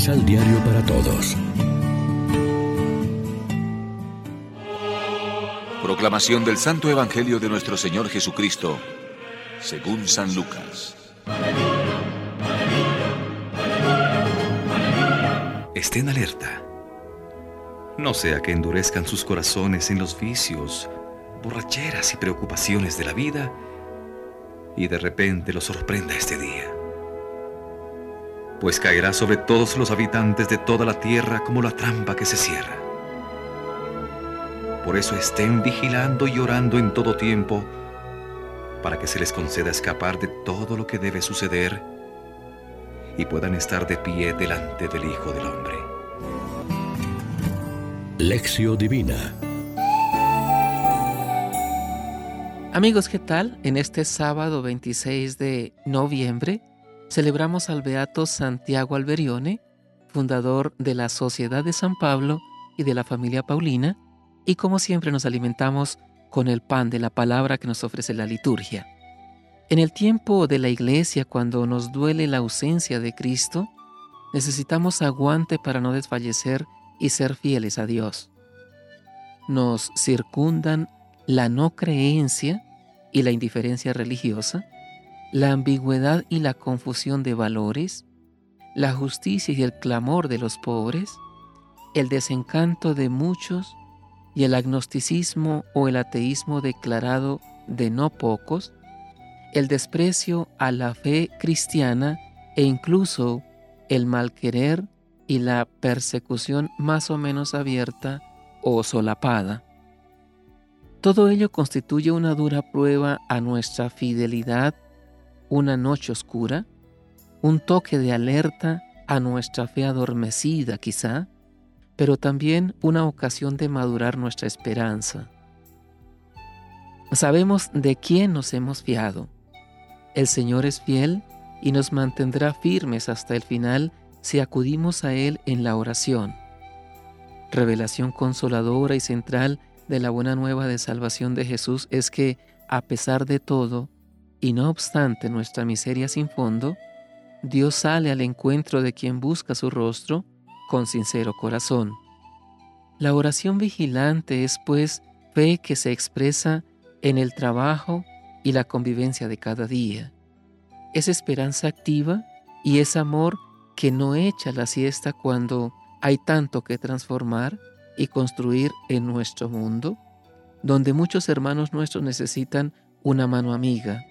Misal Diario para Todos. Proclamación del Santo Evangelio de nuestro Señor Jesucristo, según San Lucas. Estén alerta. No sea que endurezcan sus corazones en los vicios, borracheras y preocupaciones de la vida y de repente los sorprenda este día. Pues caerá sobre todos los habitantes de toda la tierra como la trampa que se cierra. Por eso estén vigilando y orando en todo tiempo para que se les conceda escapar de todo lo que debe suceder y puedan estar de pie delante del Hijo del Hombre. Lección Divina Amigos, ¿qué tal? En este sábado 26 de noviembre celebramos al Beato Santiago Alberione, fundador de la Sociedad de San Pablo y de la familia Paulina, y como siempre nos alimentamos con el pan de la palabra que nos ofrece la liturgia. En el tiempo de la iglesia, cuando nos duele la ausencia de Cristo, necesitamos aguante para no desfallecer y ser fieles a Dios. Nos circundan la no creencia y la indiferencia religiosa, la ambigüedad y la confusión de valores, la justicia y el clamor de los pobres, el desencanto de muchos y el agnosticismo o el ateísmo declarado de no pocos, el desprecio a la fe cristiana e incluso el malquerer y la persecución más o menos abierta o solapada. Todo ello constituye una dura prueba a nuestra fidelidad, una noche oscura, un toque de alerta a nuestra fe adormecida quizá, pero también una ocasión de madurar nuestra esperanza. Sabemos de quién nos hemos fiado. El Señor es fiel y nos mantendrá firmes hasta el final si acudimos a Él en la oración. Revelación consoladora y central de la buena nueva de salvación de Jesús es que, a pesar de todo, y no obstante nuestra miseria sin fondo, Dios sale al encuentro de quien busca su rostro con sincero corazón. La oración vigilante es, pues, fe que se expresa en el trabajo y la convivencia de cada día. Es esperanza activa y es amor que no echa la siesta cuando hay tanto que transformar y construir en nuestro mundo, donde muchos hermanos nuestros necesitan una mano amiga.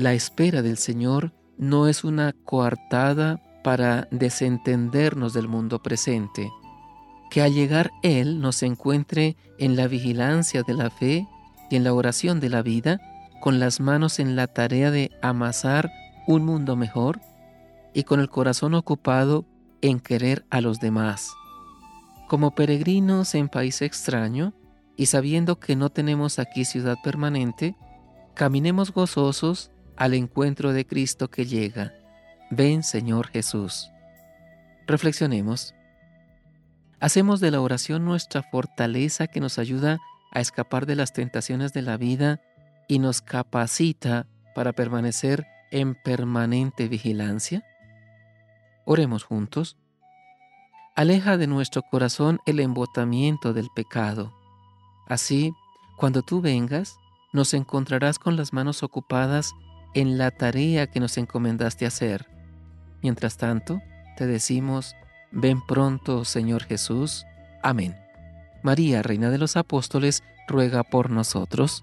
La espera del Señor no es una coartada para desentendernos del mundo presente, que al llegar Él nos encuentre en la vigilancia de la fe y en la oración de la vida, con las manos en la tarea de amasar un mundo mejor y con el corazón ocupado en querer a los demás. Como peregrinos en país extraño y sabiendo que no tenemos aquí ciudad permanente, caminemos gozosos al encuentro de Cristo que llega. Ven Señor Jesús. Reflexionemos. Hacemos de la oración nuestra fortaleza que nos ayuda a escapar de las tentaciones de la vida y nos capacita para permanecer en permanente vigilancia. Oremos juntos. Aleja de nuestro corazón el embotamiento del pecado. Así, cuando tú vengas, nos encontrarás con las manos ocupadas en la tarea que nos encomendaste hacer. Mientras tanto, te decimos, ven pronto, Señor Jesús. Amén. María, Reina de los Apóstoles, ruega por nosotros.